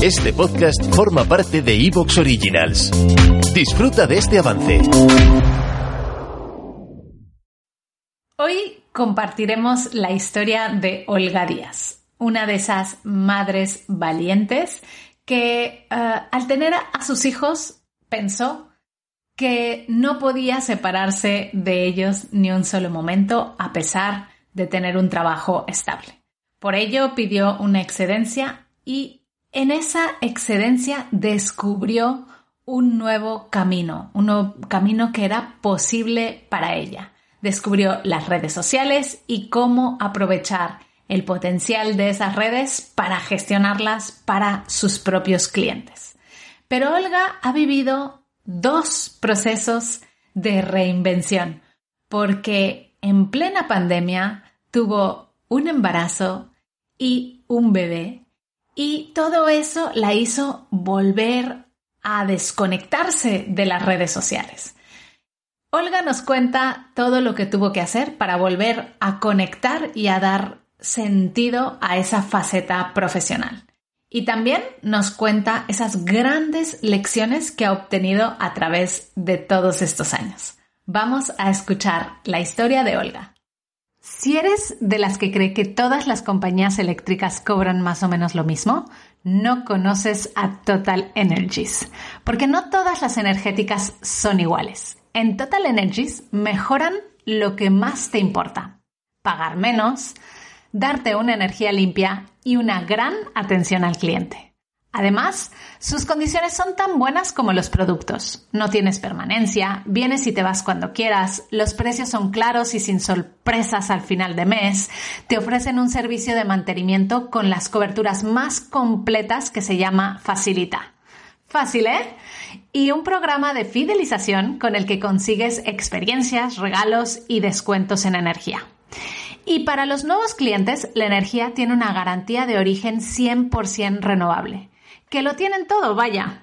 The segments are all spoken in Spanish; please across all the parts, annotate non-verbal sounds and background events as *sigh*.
Este podcast forma parte de Evox Originals. Disfruta de este avance. Hoy compartiremos la historia de Olga Díaz, una de esas madres valientes que eh, al tener a sus hijos pensó que no podía separarse de ellos ni un solo momento a pesar de tener un trabajo estable. Por ello pidió una excedencia y en esa excedencia descubrió un nuevo camino, un nuevo camino que era posible para ella. Descubrió las redes sociales y cómo aprovechar el potencial de esas redes para gestionarlas para sus propios clientes. Pero Olga ha vivido dos procesos de reinvención porque en plena pandemia tuvo un embarazo y un bebé y todo eso la hizo volver a desconectarse de las redes sociales. Olga nos cuenta todo lo que tuvo que hacer para volver a conectar y a dar sentido a esa faceta profesional. Y también nos cuenta esas grandes lecciones que ha obtenido a través de todos estos años. Vamos a escuchar la historia de Olga. Si eres de las que cree que todas las compañías eléctricas cobran más o menos lo mismo, no conoces a Total Energies, porque no todas las energéticas son iguales. En Total Energies mejoran lo que más te importa, pagar menos, darte una energía limpia y una gran atención al cliente. Además, sus condiciones son tan buenas como los productos. No tienes permanencia, vienes y te vas cuando quieras, los precios son claros y sin sorpresas al final de mes, te ofrecen un servicio de mantenimiento con las coberturas más completas que se llama Facilita. Fácil, ¿eh? Y un programa de fidelización con el que consigues experiencias, regalos y descuentos en energía. Y para los nuevos clientes, la energía tiene una garantía de origen 100% renovable que lo tienen todo, vaya.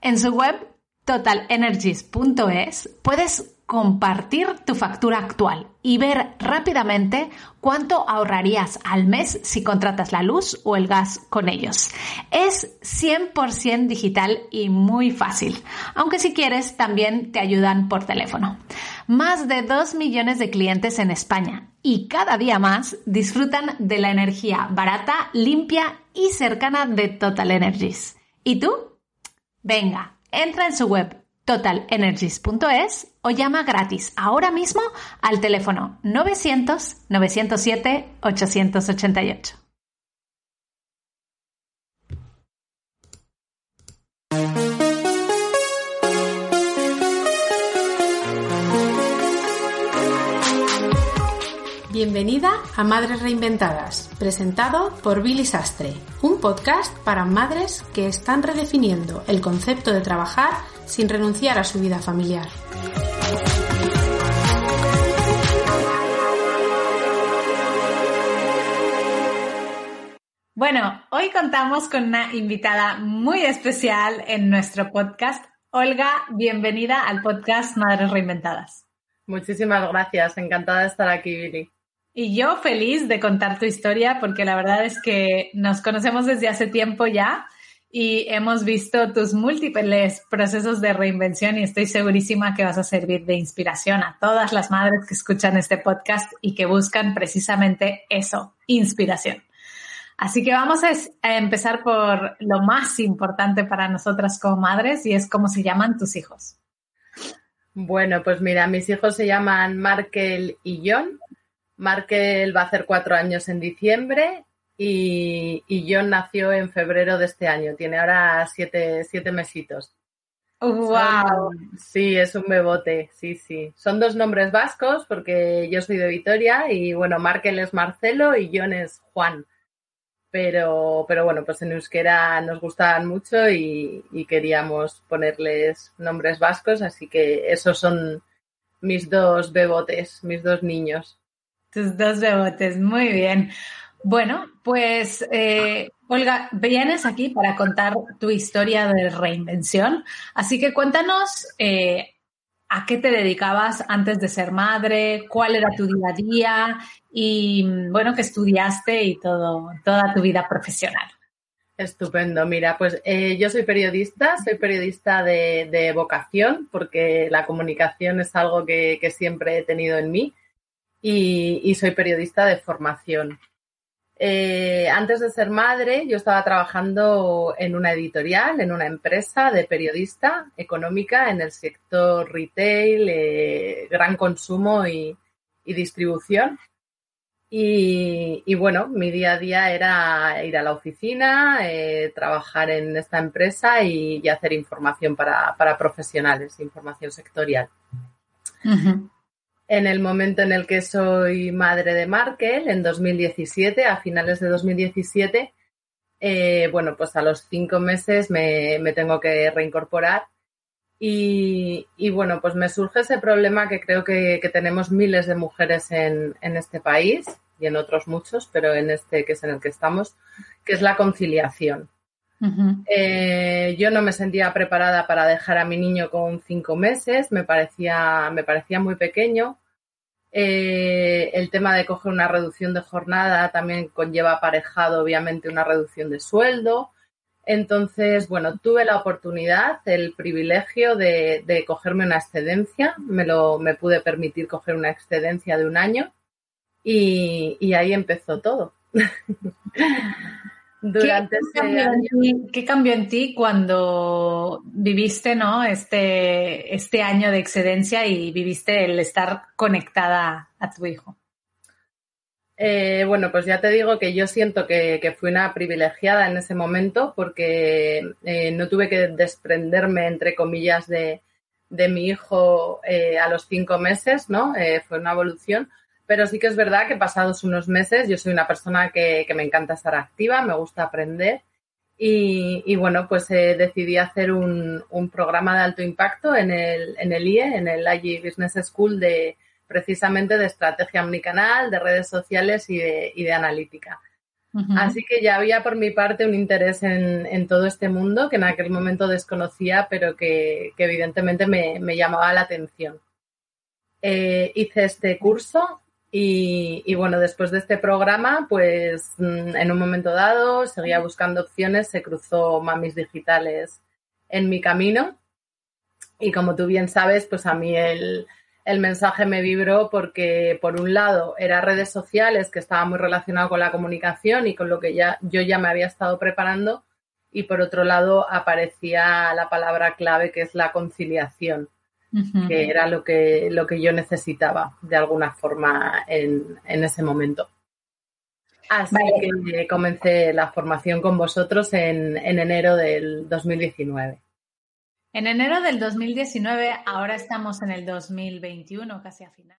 En su web totalenergies.es puedes compartir tu factura actual y ver rápidamente cuánto ahorrarías al mes si contratas la luz o el gas con ellos. Es 100% digital y muy fácil, aunque si quieres también te ayudan por teléfono. Más de 2 millones de clientes en España y cada día más disfrutan de la energía barata, limpia y cercana de Total Energies. ¿Y tú? Venga, entra en su web totalenergies.es o llama gratis ahora mismo al teléfono 900 907 888. Bienvenida a Madres Reinventadas, presentado por Billy Sastre, un podcast para madres que están redefiniendo el concepto de trabajar sin renunciar a su vida familiar. Bueno, hoy contamos con una invitada muy especial en nuestro podcast. Olga, bienvenida al podcast Madres Reinventadas. Muchísimas gracias, encantada de estar aquí, Billy. Y yo feliz de contar tu historia porque la verdad es que nos conocemos desde hace tiempo ya y hemos visto tus múltiples procesos de reinvención y estoy segurísima que vas a servir de inspiración a todas las madres que escuchan este podcast y que buscan precisamente eso, inspiración. Así que vamos a empezar por lo más importante para nosotras como madres y es cómo se llaman tus hijos. Bueno, pues mira, mis hijos se llaman Markel y John Markel va a hacer cuatro años en diciembre y, John nació en febrero de este año. Tiene ahora siete, siete mesitos. ¡Wow! sí, es un bebote, sí, sí. Son dos nombres vascos porque yo soy de Vitoria y bueno, Markel es Marcelo y John es Juan. Pero, pero bueno, pues en euskera nos gustaban mucho y, y queríamos ponerles nombres vascos, así que esos son mis dos bebotes, mis dos niños. Tus dos bebotes, muy bien. Bueno, pues eh, Olga, vienes aquí para contar tu historia de reinvención, así que cuéntanos eh, a qué te dedicabas antes de ser madre, cuál era tu día a día y bueno, qué estudiaste y todo, toda tu vida profesional. Estupendo. Mira, pues eh, yo soy periodista, soy periodista de, vocación porque la comunicación es algo que, siempre he tenido en mí y, soy periodista de formación. Eh, antes de ser madre, yo estaba trabajando en una editorial, en una empresa de periodista económica en el sector retail, eh, gran consumo y distribución. Y, bueno, mi día a día era ir a la oficina, eh, trabajar en esta empresa y, hacer información para, profesionales, información sectorial. En el momento en el que soy madre de Markel, en 2017, a finales de 2017, eh, bueno, pues a los cinco meses me, tengo que reincorporar y, bueno, pues me surge ese problema que creo que, tenemos miles de mujeres en, en, este país, y en otros muchos, pero en este que es en el que estamos, que es la conciliación. Eh, yo no me sentía preparada para dejar a mi niño con cinco meses, me parecía, me parecía muy pequeño. Eh, el tema de coger una reducción de jornada también conlleva aparejado, obviamente, una reducción de sueldo. Entonces, bueno, tuve la oportunidad, el privilegio de, de cogerme una excedencia. Me, lo, me pude permitir coger una excedencia de un año y, ahí empezó todo. *laughs* Durante ¿Qué, cambió ¿Qué, cambió en ti cuando viviste ¿no? este, este año de excedencia y viviste el estar conectada a tu hijo? Eh, bueno, pues ya te digo que yo siento que, fui una privilegiada en ese momento porque eh, no tuve que desprenderme, entre comillas, de, mi hijo eh, a los cinco meses, ¿no? fue una evolución, pero sí que es verdad que pasados unos meses, yo soy una persona que, me encanta estar activa, me gusta aprender y, bueno, pues eh, decidí hacer un, programa de alto impacto en el, en el IE, en el IE Business School de precisamente de estrategia omnicanal, de redes sociales y de, analítica. Así que ya había por mi parte un interés en, todo este mundo que en aquel momento desconocía, pero que, evidentemente me, llamaba la atención. Eh, hice este curso y, bueno, después de este programa, pues mm, en un momento dado seguía buscando opciones, se cruzó Mamis Digitales en mi camino. Y como tú bien sabes, pues a mí el, mensaje me vibró porque, por un lado, era redes sociales, que estaba muy relacionado con la comunicación y con lo que ya, yo ya me había estado preparando. Y por otro lado, aparecía la palabra clave que es la conciliación que era lo que, lo que yo necesitaba de alguna forma en, ese momento. Así que comencé la formación con vosotros en, en enero del 2019. En enero del 2019, ahora estamos en el 2021, casi a final.